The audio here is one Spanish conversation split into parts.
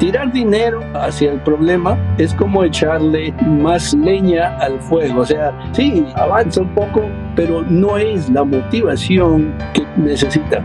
tirar dinero hacia el problema es como echarle más leña al fuego. O sea, sí, avanza un poco, pero no es la motivación que necesita.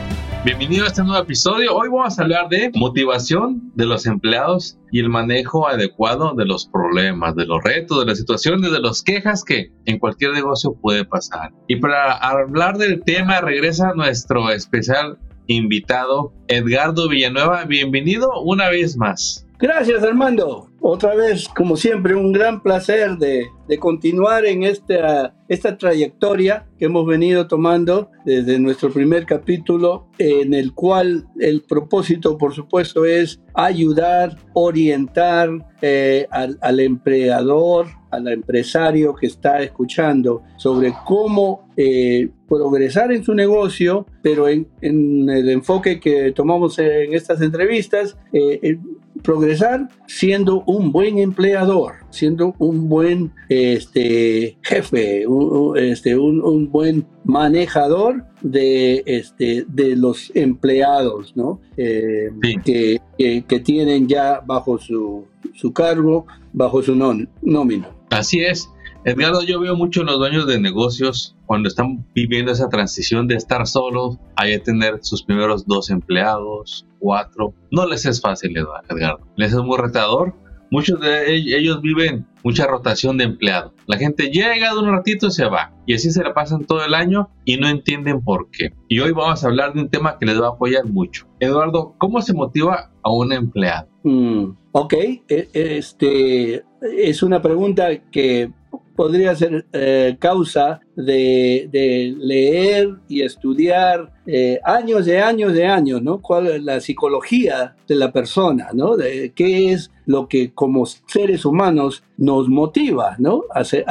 Bienvenido a este nuevo episodio. Hoy vamos a hablar de motivación de los empleados y el manejo adecuado de los problemas, de los retos, de las situaciones, de las quejas que en cualquier negocio puede pasar. Y para hablar del tema regresa nuestro especial invitado Edgardo Villanueva. Bienvenido una vez más. Gracias Armando. Otra vez, como siempre, un gran placer de, continuar en esta, esta trayectoria que hemos venido tomando desde nuestro primer capítulo, en el cual el propósito, por supuesto, es ayudar, orientar eh, al, empleador, al empresario que está escuchando sobre cómo eh, progresar en su negocio, pero en, el enfoque que tomamos en estas entrevistas, eh, progresar siendo un buen empleador, siendo un buen este, jefe, un, este, un, buen manejador de, este, de los empleados ¿no? Eh, que, que, tienen ya bajo su, su cargo, bajo su nómina. Así es. Edgardo, yo veo mucho en los dueños de negocios cuando están viviendo esa transición de estar solos a ya tener sus primeros dos empleados, cuatro. No les es fácil, Edgardo. Les es muy retador. Muchos de ellos viven mucha rotación de empleados. La gente llega de un ratito y se va. Y así se la pasan todo el año y no entienden por qué. Y hoy vamos a hablar de un tema que les va a apoyar mucho. Eduardo, ¿cómo se motiva a un empleado? Mm, ok, e, este, es una pregunta que podría ser eh, causa de, leer y estudiar eh, años de años de años, ¿no? ¿Cuál es la psicología de la persona, ¿no? De qué es lo que como seres humanos nos motiva, ¿no? Hacia,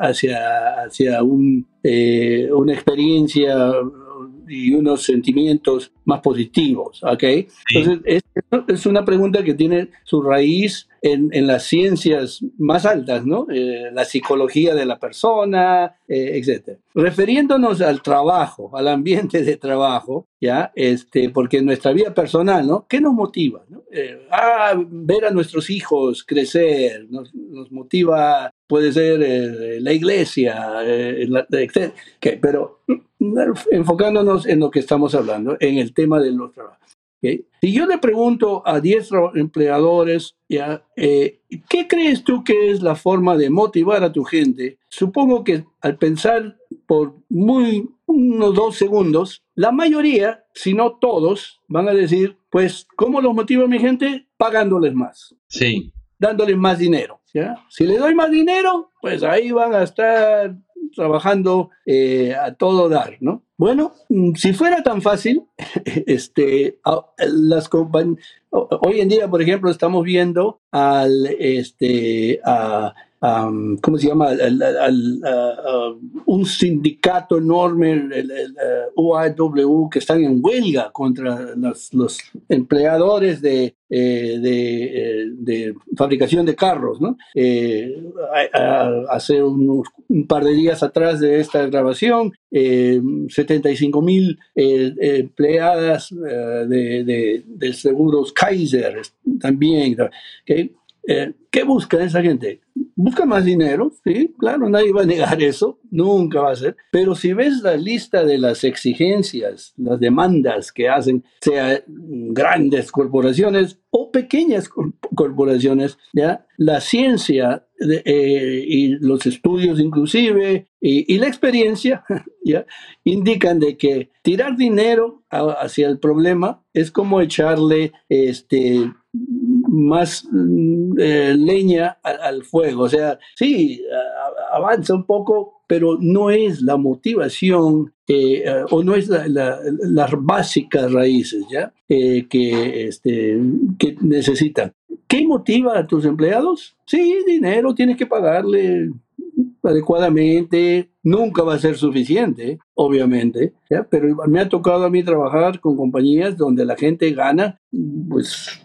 hacia, hacia un, eh, una experiencia y unos sentimientos más positivos, ¿ok? Entonces, es, es, una pregunta que tiene su raíz en, en las ciencias más altas, ¿no? Eh, la psicología de la persona, eh, etc. Refiriéndonos al trabajo, al ambiente de trabajo, ¿ya? Este, porque en nuestra vida personal, ¿no? ¿Qué nos motiva? ¿no? Eh, ah, ver a nuestros hijos crecer, nos, nos motiva, puede ser la iglesia, etc. Pero enfocándonos en lo que estamos hablando, en el tema de los trabajos. Si yo le pregunto a 10 empleadores, ¿ya? Eh, ¿qué crees tú que es la forma de motivar a tu gente? Supongo que al pensar por muy unos dos segundos, la mayoría, si no todos, van a decir, pues, ¿cómo los motiva mi gente? Pagándoles más. Sí. Dándoles más dinero. Si le doy más dinero, pues ahí van a estar trabajando eh, a todo dar, ¿no? Bueno, mm, si fuera tan fácil, este, las hoy en día, por ejemplo, estamos viendo al, este, a, ¿cómo se llama? un sindicato enorme, el, UAW, que están en huelga contra los, empleadores de, eh, de, eh, fabricación de carros. ¿no? Eh, hace un par de días atrás de esta grabación, 75 mil empleadas de, de, seguros Kaiser también. ¿okay? ¿Qué busca esa gente? Busca más dinero, sí, claro, nadie va a negar eso, nunca va a ser. Pero si ves la lista de las exigencias, las demandas que hacen, sea grandes corporaciones o pequeñas corporaciones, ya la ciencia eh, y los estudios inclusive y, la experiencia ya indican de que tirar dinero hacia el problema es como echarle este más mm, eh, leña al, fuego. O sea, sí, avanza un poco, pero no es la motivación eh, o no es las básicas raíces ¿ya? Eh, que, este, que necesitan. ¿Qué motiva a tus empleados? Sí, dinero, tienes que pagarle adecuadamente, nunca va a ser suficiente, obviamente, ¿ya? pero me ha tocado a mí trabajar con compañías donde la gente gana, pues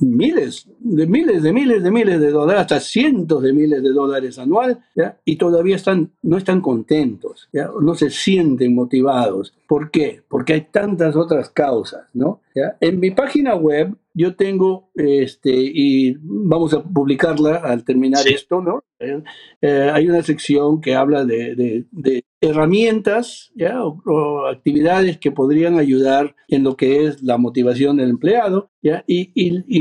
miles, de miles, de miles, de miles de dólares, hasta cientos de miles de dólares anuales, ¿ya? y todavía están, no están contentos, ¿ya? no se sienten motivados. ¿Por qué? Porque hay tantas otras causas, ¿no? ¿Ya? En mi página web yo tengo, este, y vamos a publicarla al terminar esto, ¿no? Eh, eh, hay una sección que habla de, de, herramientas ¿ya? O, actividades que podrían ayudar en lo que es la motivación del empleado, ¿ya? Y, y, y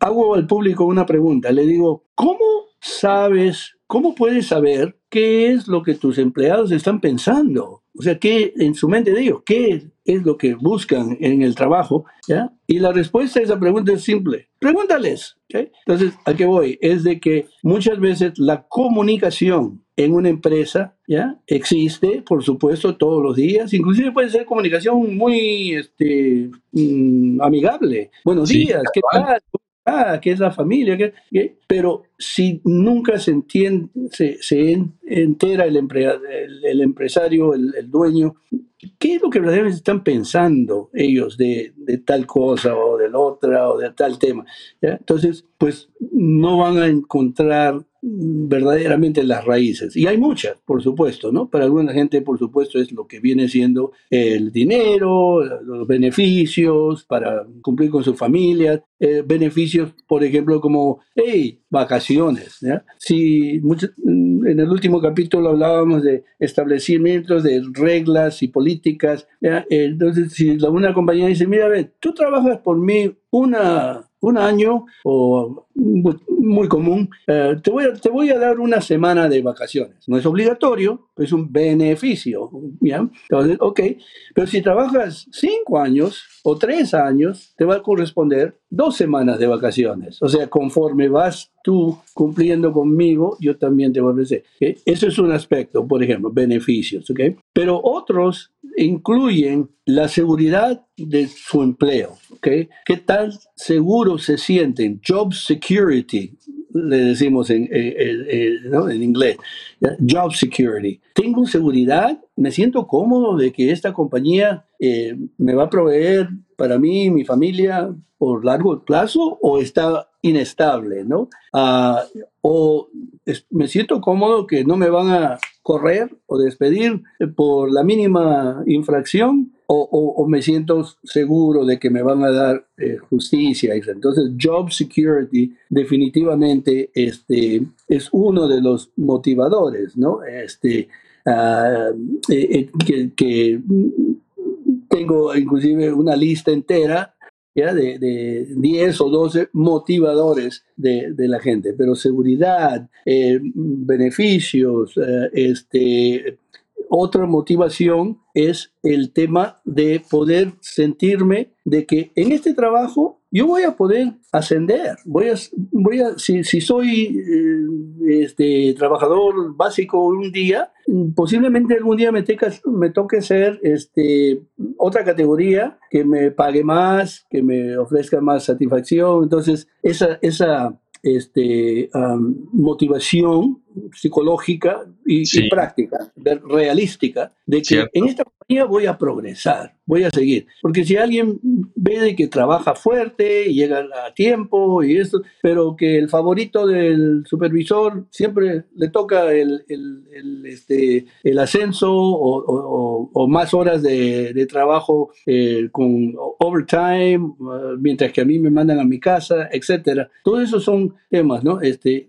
hago al público una pregunta, le digo, ¿cómo sabes, cómo puedes saber qué es lo que tus empleados están pensando? O sea, ¿qué en su mente de ellos? ¿Qué es lo que buscan en el trabajo? ¿ya? Y la respuesta a esa pregunta es simple. Pregúntales. Entonces, ¿a qué voy? Es de que muchas veces la comunicación en una empresa ya existe, por supuesto, todos los días. Inclusive puede ser comunicación muy este, mm, amigable. Buenos días, ¿qué tal? Ah, que es la familia, que, pero si nunca se entiende, se, se entera el, el, empresario, el, el, dueño, ¿qué es lo que verdaderamente están pensando ellos de, de, tal cosa o de la otra o de tal tema? Entonces, pues no van a encontrar verdaderamente las raíces. Y hay muchas, por supuesto, ¿no? Para alguna gente, por supuesto, es lo que viene siendo el dinero, los beneficios para cumplir con su familia, eh, beneficios, por ejemplo, como, hey, vacaciones. ¿ya? Si en el último capítulo hablábamos de establecimientos de reglas y políticas, ¿ya? entonces si una compañía dice, mira, ve, tú trabajas por mí una un año o muy, común, eh, te, voy a, te voy a dar una semana de vacaciones. No es obligatorio, es un beneficio. ¿ya? Entonces, ok, pero si trabajas cinco años o tres años, te va a corresponder dos semanas de vacaciones. O sea, conforme vas tú cumpliendo conmigo, yo también te voy a ofrecer. Eso es un aspecto, por ejemplo, beneficios. ¿okay? Pero otros incluyen la seguridad de su empleo. ¿okay? ¿Qué tan seguros se sienten? Job security, le decimos en, en inglés. Job security. Tengo seguridad, me siento cómodo de que esta compañía eh, me va a proveer para mí y mi familia por largo plazo o está inestable, ¿no? Ah, o me siento cómodo que no me van a correr o despedir por la mínima infracción o, me siento seguro de que me van a dar eh, justicia. Entonces, job security definitivamente este, es uno de los motivadores, ¿no? Este, ah, eh, eh, que, tengo inclusive una lista entera. De, de 10 o 12 motivadores de la gente, pero seguridad, beneficios, este, otra motivación es el tema de poder sentirme de que en este trabajo yo voy a poder ascender, voy a, voy a si, si soy eh, este, trabajador básico un día, posiblemente algún día me, toque ser este, otra categoría que me pague más, que me ofrezca más satisfacción, entonces esa, esa este, motivación psicológica y, práctica, realística, de que en esta compañía voy a progresar, voy a seguir. Porque si alguien ve de que trabaja fuerte y llega a tiempo y esto, pero que el favorito del supervisor siempre le toca el, el, este, el ascenso o, o, más horas de, de trabajo eh, con overtime, uh, mientras que a mí me mandan a mi casa, etcétera. Todos esos son temas, ¿no? Este,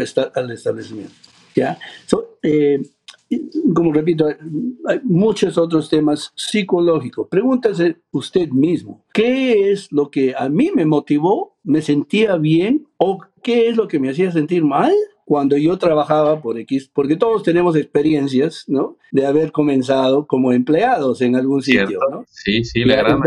esta, al establecimiento. ¿ya? Eh, como repito, hay muchos otros temas psicológicos. Pregúntase usted mismo, ¿qué es lo que a mí me motivó, me sentía bien o qué es lo que me hacía sentir mal? cuando yo trabajaba por X, porque todos tenemos experiencias, ¿no? De haber comenzado como empleados en algún sitio, ¿no? Sí, sí, la gran eh,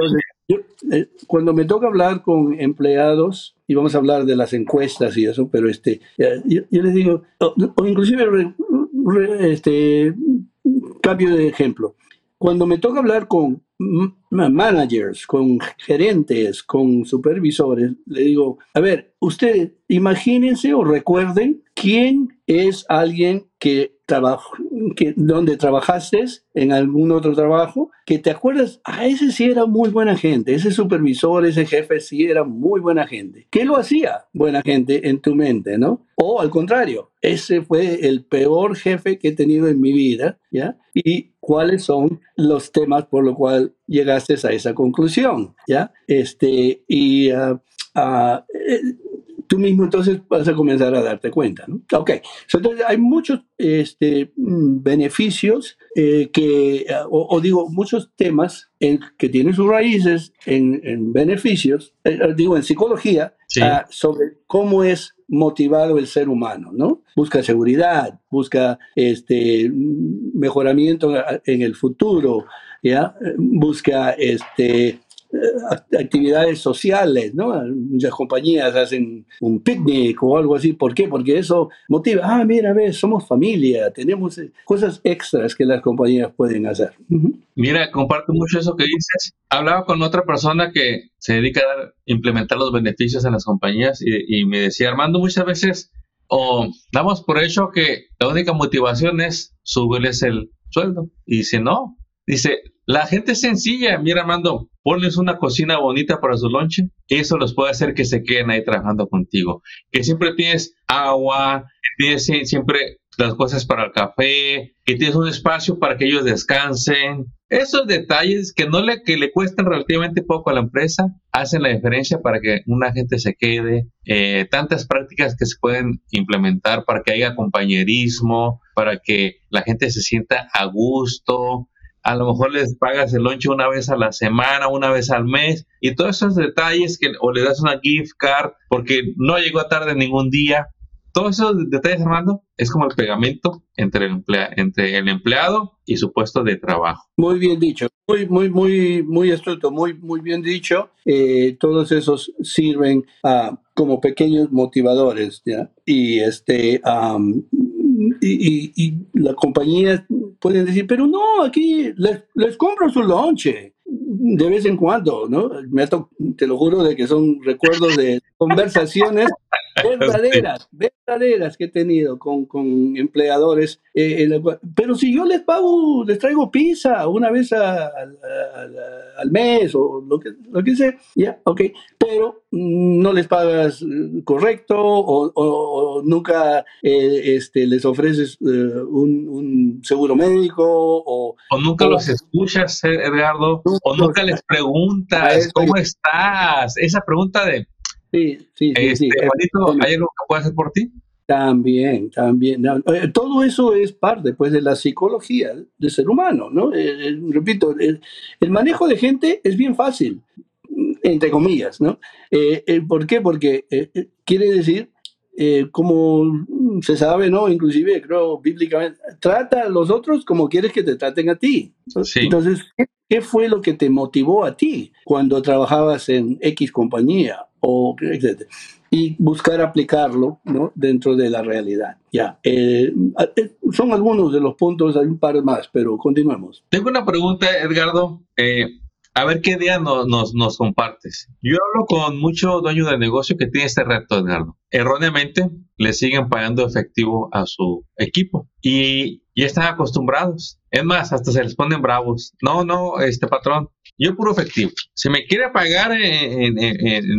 cuando me toca hablar con empleados, y vamos a hablar de las encuestas y eso, pero este, yo, les digo, o, inclusive este, cambio de ejemplo. Cuando me toca hablar con managers, con gerentes, con supervisores, le digo, a ver, ustedes imagínense o recuerden ¿quién es alguien que trabajo, que donde trabajaste en algún otro trabajo, que te acuerdas, a ah, ese sí era muy buena gente, ese supervisor, ese jefe sí era muy buena gente. ¿Qué lo hacía buena gente en tu mente, no? O al contrario, ese fue el peor jefe que he tenido en mi vida, ¿ya? Y cuáles son los temas por los cuales llegaste a esa conclusión, ¿ya? Este, y uh, tú mismo entonces vas a comenzar a darte cuenta. ¿no? Ok, entonces hay muchos este, mm, beneficios eh, que, o, digo, muchos temas en, que tienen sus raíces en, beneficios, eh, digo, en psicología, ah, sobre cómo es motivado el ser humano, ¿no? Busca seguridad, busca este, mejoramiento en el futuro, ¿ya? Busca este, eh, actividades sociales, ¿no? Muchas compañías hacen un picnic o algo así. ¿Por qué? Porque eso motiva. Ah, mira, ves, somos familia, tenemos eh, cosas extras que las compañías pueden hacer. Mira, comparto mucho eso que dices. Hablaba con otra persona que se dedica a implementar los beneficios en las compañías y, me decía, Armando, muchas veces o damos por hecho que la única motivación es subirles el sueldo. Y si no, dice, la gente es sencilla, mira, Armando, ponles una cocina bonita para su lonche, eso los puede hacer que se queden ahí trabajando contigo. Que siempre tienes agua, tienes siempre las cosas para el café, que tienes un espacio para que ellos descansen. Esos detalles que no le, que le cuestan relativamente poco a la empresa hacen la diferencia para que una gente se quede. Eh, tantas prácticas que se pueden implementar para que haya compañerismo, para que la gente se sienta a gusto, a lo mejor les pagas el lonche una vez a la semana, una vez al mes, y todos esos detalles que, o le das una gift card porque no llegó tarde ningún día. Todos esos detalles, Armando, es como el pegamento entre el, entre el empleado y su puesto de trabajo. Muy bien dicho, muy, muy, muy, muy estructo, muy, muy bien dicho. Eh, todos esos sirven ah, como pequeños motivadores, ¿ya? Y este, y, y, la compañía pueden decir, pero no, aquí les, les compro su lonche de vez en cuando, ¿no? Me te lo juro de que son recuerdos de conversaciones verdaderas, verdaderas que he tenido con, con empleadores. Eh, pero si yo les pago, les traigo pizza una vez al mes o lo que, lo que sea, ya, ok, pero no les pagas eh, correcto o, nunca eh, este, les ofreces un, seguro médico o, o nunca los escuchas, Edgardo, o nunca les preguntas, ¿cómo estás? Esa pregunta de Sí, sí, sí. Este, ¿Hay algo que pueda hacer por ti? También, también. Eh, todo eso es parte pues, de la psicología del ser humano, ¿no? Eh, eh, repito, el, manejo de gente es bien fácil, entre comillas, ¿no? ¿Por qué? Porque quiere decir, como se sabe, ¿no? Inclusive, creo, bíblicamente, trata a los otros como quieres que te traten a ti. Entonces, ¿qué fue lo que te motivó a ti cuando trabajabas en X compañía? o Y buscar aplicarlo ¿no? dentro de la realidad. Ya, eh, eh, son algunos de los puntos, hay un par más, pero continuemos. Tengo una pregunta, Edgardo. Eh, a ver qué día nos, nos, compartes. Yo hablo con muchos dueños de negocio que tienen este reto, Edgardo. Erróneamente le siguen pagando efectivo a su equipo y ya están acostumbrados. Es más, hasta se les ponen bravos. No, no, este patrón, yo puro efectivo. Si me quiere pagar en,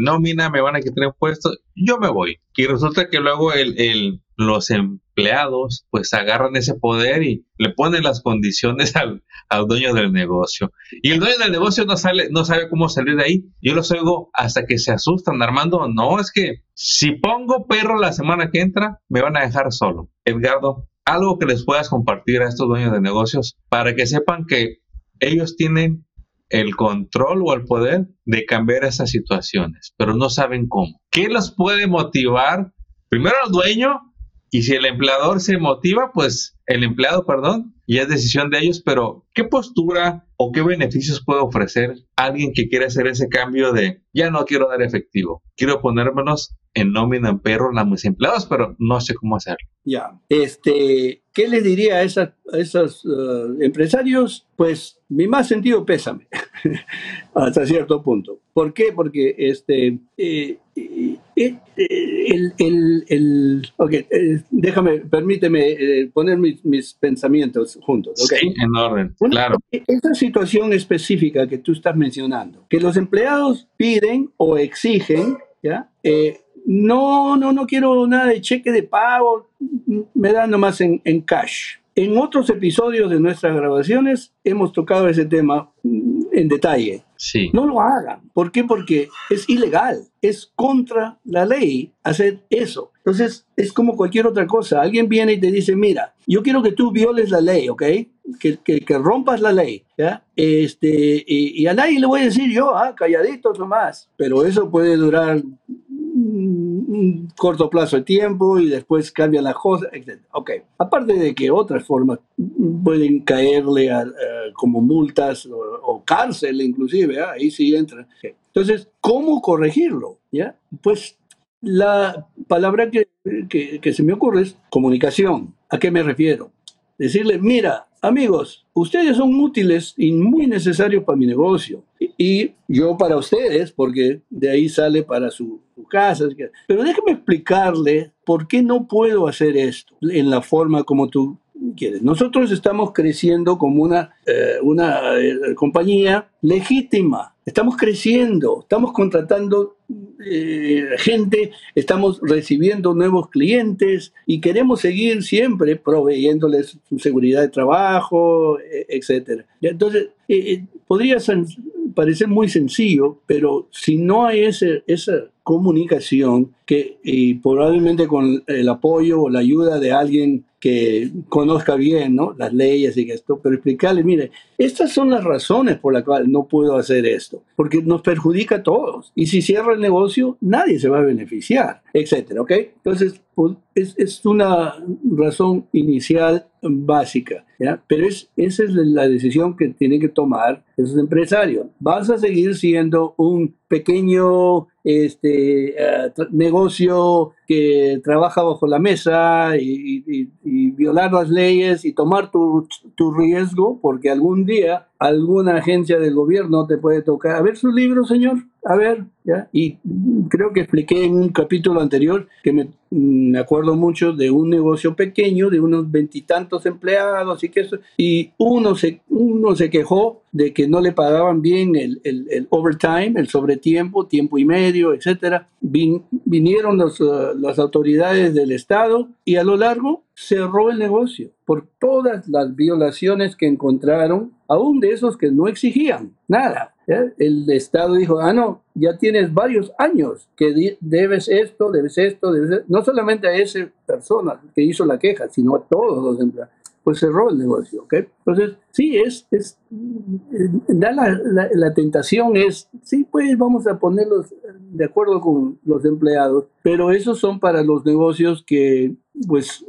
nómina, me van a quitar impuestos, yo me voy. Y resulta que luego el, los empleados pues agarran ese poder y le ponen las condiciones al, dueño del negocio. Y el dueño del negocio no, sale, no sabe cómo salir de ahí. Yo los oigo hasta que se asustan, Armando. No, es que si pongo perro la semana que entra, me van a dejar solo. Edgardo, algo que les puedas compartir a estos dueños de negocios para que sepan que ellos tienen el control o el poder de cambiar esas situaciones, pero no saben cómo. ¿Qué los puede motivar? Primero al dueño y si el empleador se motiva, pues el empleado, perdón, y es decisión de ellos, pero ¿qué postura o qué beneficios puede ofrecer alguien que quiere hacer ese cambio de ya no quiero dar efectivo, quiero ponérmelos en nómina en perro a mis empleados, pero no sé cómo hacerlo? Ya, este, ¿qué le diría a, esos uh, empresarios? Pues mi más sentido pésame, hasta cierto punto. ¿Por qué? Porque este, eh, eh, el, el, el okay, déjame, permíteme poner mis, mis, pensamientos juntos. Okay. Sí, en orden, claro. Esa situación específica que tú estás mencionando, que los empleados piden o exigen, ¿ya? No, no, no quiero nada de cheque de pago, me da nomás en, en cash. En otros episodios de nuestras grabaciones hemos tocado ese tema en detalle. Sí. No lo hagan. ¿Por qué? Porque es ilegal, es contra la ley hacer eso. Entonces, es como cualquier otra cosa. Alguien viene y te dice, mira, yo quiero que tú violes la ley, ¿ok? Que, que, que rompas la ley, ¿ya? Este, y, y, a nadie le voy a decir yo, ah, calladito nomás. Pero eso puede durar un corto plazo de tiempo y después cambian las cosas, etc. Ok, aparte de que otras formas pueden caerle a, como multas o, cárcel inclusive, ¿eh? ahí sí entran. Entonces, ¿cómo corregirlo? ¿Ya? Pues la palabra que, que, que se me ocurre es comunicación. ¿A qué me refiero? Decirle, mira, amigos, ustedes son útiles y muy necesarios para mi negocio. Y yo para ustedes, porque de ahí sale para su, su casa. Pero déjeme explicarle por qué no puedo hacer esto en la forma como tú quieres. Nosotros estamos creciendo como una, eh, una eh, compañía legítima. Estamos creciendo, estamos contratando eh, gente, estamos recibiendo nuevos clientes y queremos seguir siempre proveyéndoles su seguridad de trabajo, etc. Entonces, podría parecer muy sencillo, pero si no hay ese, esa comunicación que y probablemente con el apoyo o la ayuda de alguien que conozca bien ¿no? las leyes y esto, pero explicarle, mire, estas son las razones por las cuales no puedo hacer esto, porque nos perjudica a todos. Y si cierra negocio, nadie se va a beneficiar, etcétera, ¿ok? Entonces, es, es, una razón inicial básica. Pero es, esa es la decisión que tienen que tomar esos empresarios. Vas a seguir siendo un pequeño este, uh, negocio que trabaja bajo la mesa y, violar las leyes y tomar tu, tu riesgo, porque algún día alguna agencia del gobierno te puede tocar. A ver su libro, señor. A ver. Y creo que expliqué en un capítulo anterior que me, me acuerdo mucho de un negocio pequeño de unos veintitantos empleados y que eso, y uno se, uno se quejó de que no le pagaban bien el, el, el overtime, el sobretiempo, tiempo y medio, etcétera. Vin, vinieron los, uh, las autoridades del Estado y a lo largo cerró el negocio por todas las violaciones que encontraron, aún de esos que no exigían nada. El Estado dijo, ah, no, ya tienes varios años que debes esto, debes esto, debes esto. no solamente a esa persona que hizo la queja, sino a todos los empleados pues cerró el negocio, ¿ok? Entonces, sí, es, es da la, la, la, tentación es, sí, pues vamos a ponerlos de acuerdo con los empleados, pero esos son para los negocios que, pues,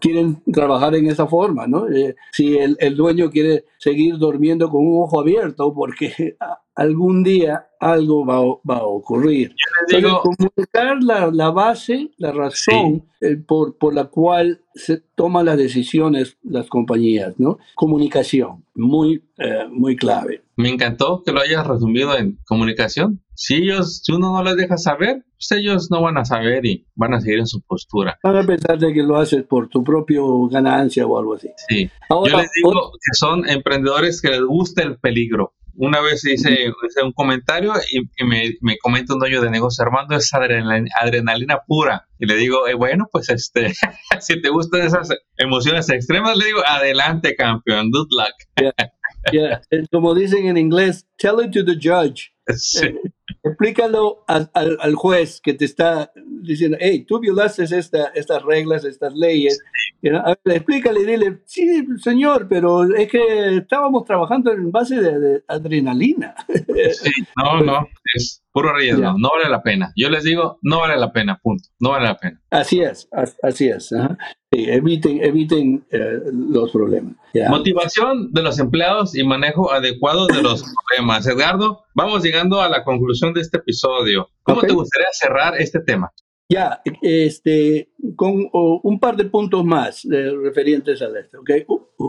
quieren trabajar en esa forma, ¿no? Eh, si el, el, dueño quiere seguir durmiendo con un ojo abierto porque algún día algo va, va a ocurrir. Entonces, comunicar la, la, base, la razón sí. eh, por, por la cual se toman las decisiones las compañías, ¿no? Comunicación, muy, eh, muy clave. Me encantó que lo hayas resumido en comunicación. Si ellos, si uno no les deja saber, pues ellos no van a saber y van a seguir en su postura. Van a pensar de que lo haces por tu propio ganancia o algo así. Sí. Ahora, Yo les digo que son emprendedores que les gusta el peligro. Una vez hice, hice un comentario y, y me, me, comenta un dueño de negocio, Armando, es adrenalina, adrenalina pura. Y le digo, eh, bueno, pues este, si te gustan esas emociones extremas, le digo, adelante, campeón, good luck. Yeah. Yeah. Como dicen en inglés, tell it to the judge. Sí. Explícalo al, al, al, juez que te está diciendo, hey, tú violaste esta, estas reglas, estas leyes. You know? ver, explícale y dile, sí, señor, pero es que estábamos trabajando en base de, de adrenalina. Sí, no, no, es puro riesgo, yeah. no vale la pena. Yo les digo, no vale la pena, punto, no vale la pena. Así es, así es. -huh. Sí, eviten eviten eh, los problemas. Yeah. Motivación de los empleados y manejo adecuado de los problemas. Edgardo, vamos llegando a la conclusión de este episodio. ¿Cómo okay. te gustaría cerrar este tema? Ya, este, con un par de puntos más eh, referentes a esto. ¿okay?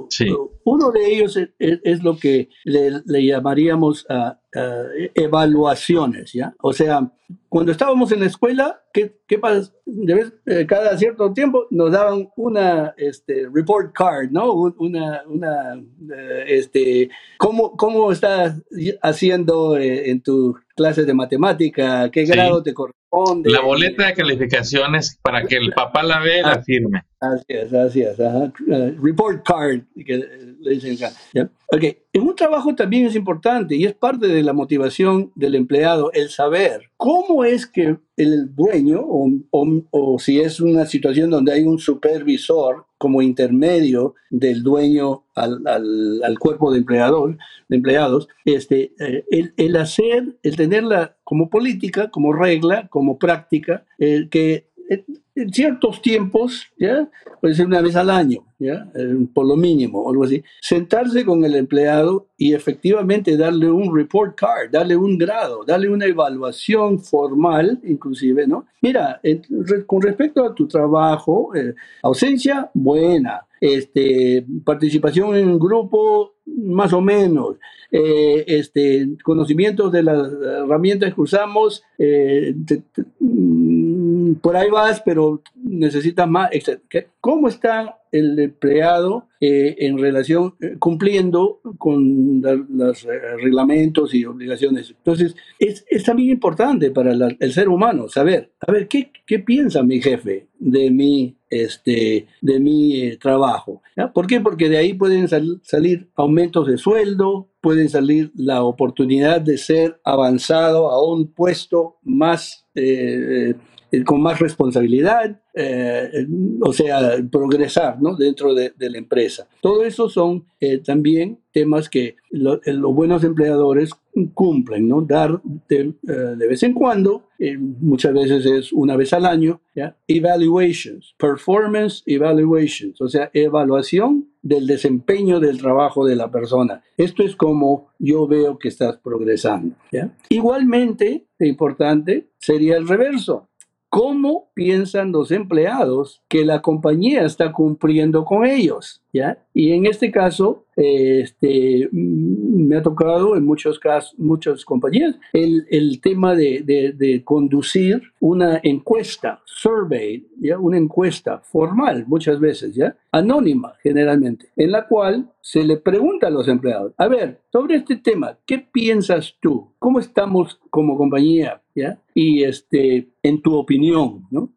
Sí. Uno de ellos es, lo que le, llamaríamos a evaluaciones, ¿ya? O sea, cuando estábamos en la escuela, ¿qué, qué pasa? Eh, cada cierto tiempo nos daban una este, report card, ¿no? Una, una eh, este, ¿cómo, ¿cómo estás haciendo en tu clases de matemática? ¿Qué grado te corresponde? La boleta de calificaciones para que el papá la vea y la ah, firme. Así es, así es. report card, que le dicen acá. Ok, en un trabajo también es importante y es parte de la motivación del empleado el saber cómo es que el dueño, o, o, si es una situación donde hay un supervisor como intermedio del dueño al, al, cuerpo de, empleador, de empleados, este, eh, el, el, hacer, el tenerla como política, como regla, como práctica, el que en ciertos tiempos, ¿ya? puede ser una vez al año, ¿ya? Eh, por lo mínimo, algo así, sentarse con el empleado y efectivamente darle un report card, darle un grado, darle una evaluación formal, inclusive, ¿no? Mira, con respecto a tu trabajo, eh, ausencia, buena, este, participación en un grupo, más o menos, eh, este, conocimientos de las herramientas que usamos, por ahí vas, pero necesitas más, ¿Cómo está el empleado eh, en relación, eh, cumpliendo con los reglamentos y obligaciones? Entonces, es, también importante para el ser humano saber, a ver, ¿qué, piensa mi jefe de mi, este, de mi eh, trabajo? ¿Por qué? Porque de ahí pueden salir aumentos de sueldo, pueden salir la oportunidad de ser avanzado a un puesto más eh, con más responsabilidad, eh, o sea, progresar ¿no? dentro de, la empresa. Todo eso son eh, también temas que los buenos empleadores cumplen, ¿no? Dar de, vez en cuando, muchas veces es una vez al año, ¿ya? evaluations, performance evaluations, o sea, evaluación del desempeño del trabajo de la persona. Esto es como yo veo que estás progresando. ¿ya? Igualmente, importante sería el reverso cómo piensan los empleados que la compañía está cumpliendo con ellos, ¿ya? Y en este caso, este, mm, me ha tocado en muchos casos, muchas compañías, el, el tema de, de, conducir una encuesta, survey, ¿ya? Una encuesta formal muchas veces, ¿ya? Anónima generalmente, en la cual se le pregunta a los empleados, a ver, sobre este tema, ¿qué piensas tú? ¿Cómo estamos como compañía? ¿Ya? Y este, en tu opinión, ¿no?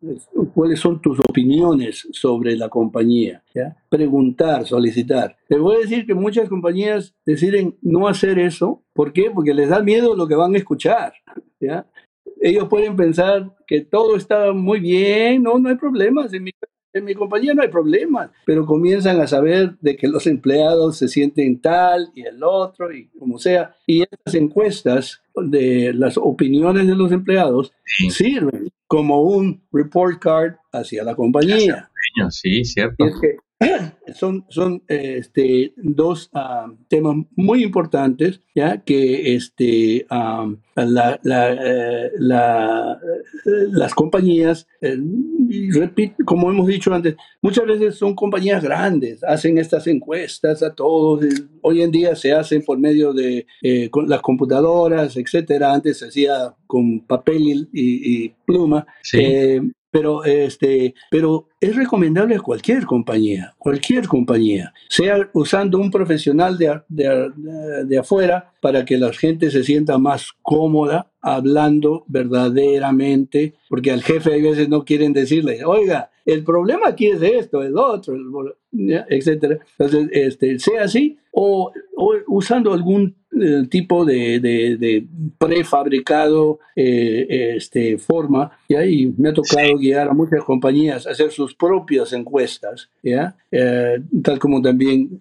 ¿Cuáles son tus opiniones sobre la compañía? ¿Ya? Preguntar, solicitar. Te voy a decir que muchas compañías deciden no hacer eso. ¿Por qué? Porque les da miedo lo que van a escuchar. ¿ya? Ellos pueden pensar que todo está muy bien, no, no hay problemas. En mi en mi compañía no hay problema, pero comienzan a saber de que los empleados se sienten tal y el otro y como sea. Y estas encuestas de las opiniones de los empleados sirven como un report card hacia la compañía. Sí, cierto. son, son este, dos ah, temas muy importantes, ya que este, ah, la, eh, las compañías, eh, repito, como hemos dicho antes, muchas veces son compañías grandes, hacen estas encuestas a todos. Hoy en día se hacen por medio de eh, las computadoras, etcétera. Antes se hacía con papel y, pluma. Pero, este, pero es recomendable a cualquier compañía, cualquier compañía, sea usando un profesional de, de, de, afuera para que la gente se sienta más cómoda hablando verdaderamente, porque al jefe a veces no quieren decirle, oiga, el problema aquí es esto, es otro, etcétera. Entonces, este, sea así, o, usando algún eh, tipo de, prefabricado eh, este, forma, ¿ya? y me ha tocado guiar a muchas compañías a hacer sus propias encuestas, ¿ya? Eh, tal como también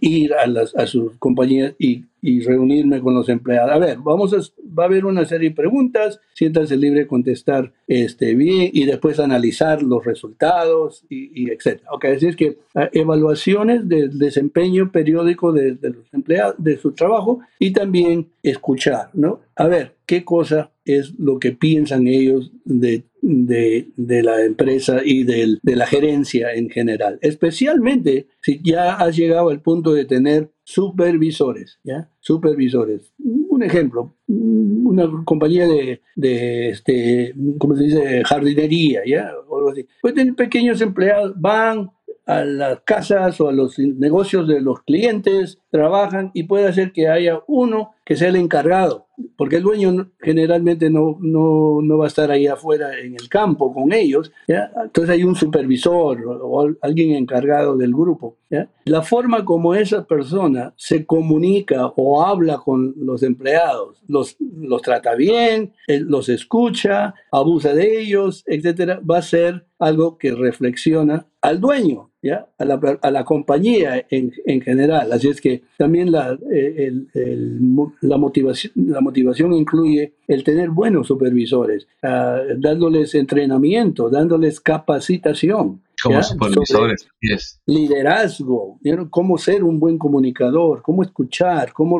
ir a, las, a sus compañías y, y, reunirme con los empleados. A ver, vamos a va a haber una serie de preguntas, siéntanse libre de contestar este, bien y después analizar los resultados y, y etcétera. Ok, así es que ah, evaluaciones del desempeño periódico de, de los empleados, de su trabajo y también escuchar, ¿no? A ver, ¿qué cosa es lo que piensan ellos de, de, de la empresa y de la gerencia en general? Especialmente si ya has llegado al punto de tener supervisores, ¿ya? Supervisores. Un ejemplo, una compañía de, de este, ¿cómo se dice? Jardinería, ¿ya? O algo así. Pues tener pequeños empleados, van, a las casas o a los negocios de los clientes, trabajan y puede hacer que haya uno que sea el encargado, porque el dueño generalmente no, no, no va a estar ahí afuera en el campo con ellos, ¿ya? entonces hay un supervisor o alguien encargado del grupo. La forma como esa persona se comunica o habla con los empleados, los, los trata bien, eh, los escucha, abusa de ellos, etcétera, va a ser algo que reflexiona al dueño, ¿ya? A, la, a la compañía en, en, general. Así es que también la, eh, el, la, motivación, la motivación incluye el tener buenos supervisores, uh, dándoles entrenamiento, dándoles capacitación. Como ¿ya? supervisores, yes. Liderazgo, ¿ya? cómo ser un buen comunicador, cómo escuchar, cómo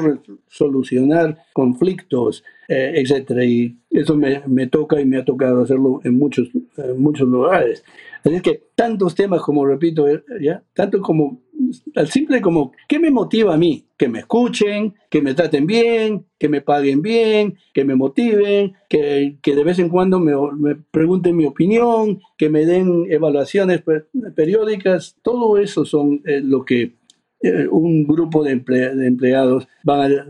solucionar conflictos, eh, etcétera. Y eso me, me, toca y me ha tocado hacerlo en muchos, en muchos lugares. Así que tantos temas, como repito, eh, ¿ya? tanto como al simple como, ¿qué me motiva a mí? Que me escuchen, que me traten bien, que me paguen bien, que me motiven, que, que de vez en cuando me, me, pregunten mi opinión, que me den evaluaciones periódicas, todo eso son eh, lo que eh, un grupo de, de, empleados van a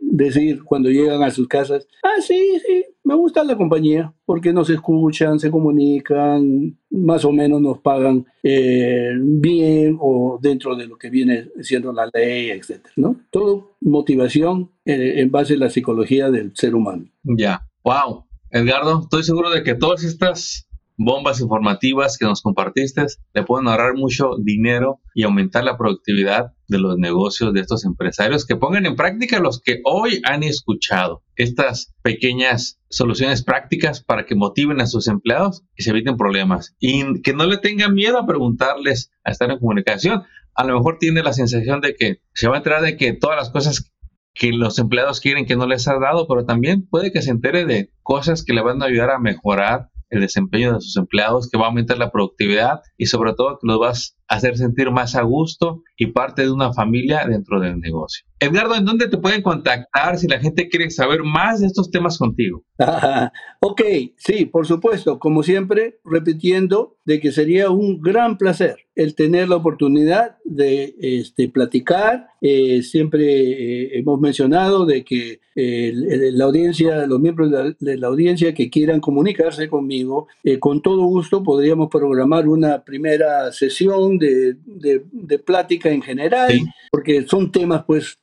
decir cuando llegan a sus casas, ah, sí, sí, me gusta la compañía, porque nos escuchan, se comunican, más o menos nos pagan eh, bien o dentro de lo que viene siendo la ley, etc. ¿no? Todo motivación eh, en base a la psicología del ser humano. Ya, wow. Edgardo, estoy seguro de que todas estas bombas informativas que nos compartiste le pueden ahorrar mucho dinero y aumentar la productividad de los negocios de estos empresarios que pongan en práctica los que hoy han escuchado estas pequeñas soluciones prácticas para que motiven a sus empleados y se eviten problemas y que no le tengan miedo a preguntarles a estar en comunicación. A lo mejor tiene la sensación de que se va a enterar de que todas las cosas que los empleados quieren que no les ha dado, pero también puede que se entere de cosas que le van a ayudar a mejorar el desempeño de sus empleados, que va a aumentar la productividad y sobre todo que los vas a hacer sentir más a gusto y parte de una familia dentro del negocio. Edgardo, ¿en dónde te pueden contactar si la gente quiere saber más de estos temas contigo? Ah, ok, sí, por supuesto, como siempre, repitiendo de que sería un gran placer el tener la oportunidad de este, platicar. Eh, siempre eh, hemos mencionado de que eh, la audiencia, los miembros de la, de la, audiencia que quieran comunicarse conmigo, eh, con todo gusto podríamos programar una primera sesión de, de, de plática en general, sí. porque son temas pues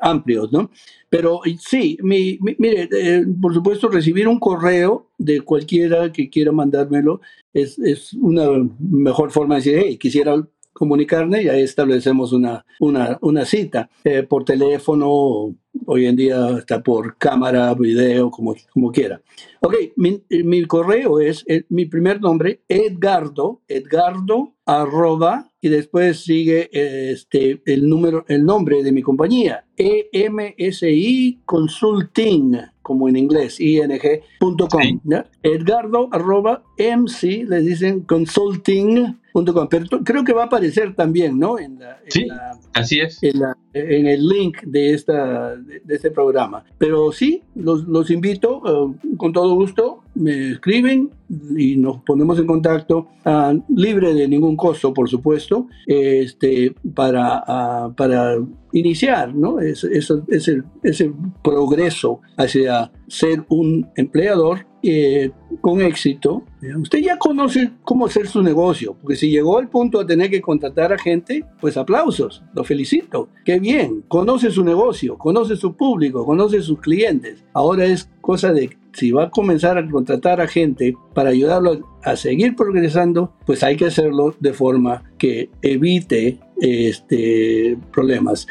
amplios, ¿no? Pero sí, mi, mi, mire, eh, por supuesto, recibir un correo de cualquiera que quiera mandármelo es, es una mejor forma de decir, hey, quisiera comunicarme y ahí establecemos una, una, una cita eh, por teléfono, hoy en día está por cámara, video, como, como quiera. Ok, mi, correo es el, mi primer nombre, Edgardo, Edgardo arroba y después sigue este el número el nombre de mi compañía EMSI Consulting como en inglés ing.com sí. Edgardo arroba MC le dicen consulting pero creo que va a aparecer también, ¿no? En la, en sí, la, así es. En, la, en, el link de, esta, de, de, este programa. Pero sí, los, los invito uh, con todo gusto, me escriben y nos ponemos en contacto, uh, libre de ningún costo, por supuesto, este, para, uh, para iniciar, ¿no? Es, es, es el, ese progreso hacia ser un empleador eh, con éxito, usted ya conoce cómo hacer su negocio, porque si llegó al punto de tener que contratar a gente, pues aplausos, lo felicito, qué bien, conoce su negocio, conoce su público, conoce sus clientes. Ahora es cosa de si va a comenzar a contratar a gente para ayudarlo a seguir progresando, pues hay que hacerlo de forma que evite este, problemas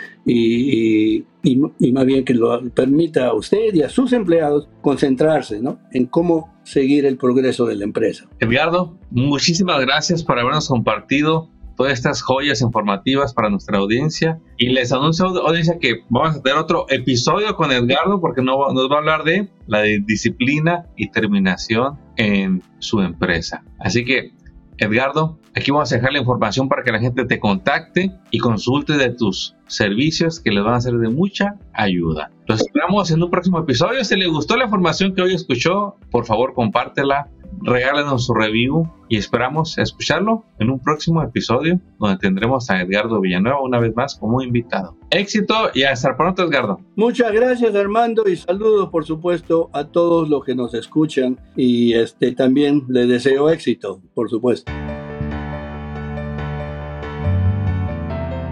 más bien que lo permita a usted y a sus empleados concentrarse ¿no? en cómo seguir el progreso de la empresa. Edgardo, muchísimas gracias por habernos compartido todas estas joyas informativas para nuestra audiencia. Y les anuncio, audiencia, que vamos a tener otro episodio con Edgardo porque nos va a hablar de la disciplina y terminación en su empresa. Así que, Edgardo, aquí vamos a dejar la información para que la gente te contacte y consulte de tus servicios que les van a ser de mucha ayuda. Los esperamos en un próximo episodio. Si le gustó la información que hoy escuchó, por favor compártela regálenos su review y esperamos escucharlo en un próximo episodio donde tendremos a Edgardo Villanueva una vez más como invitado. Éxito y hasta pronto Edgardo. Muchas gracias Armando y saludos por supuesto a todos los que nos escuchan y este también les deseo éxito por supuesto.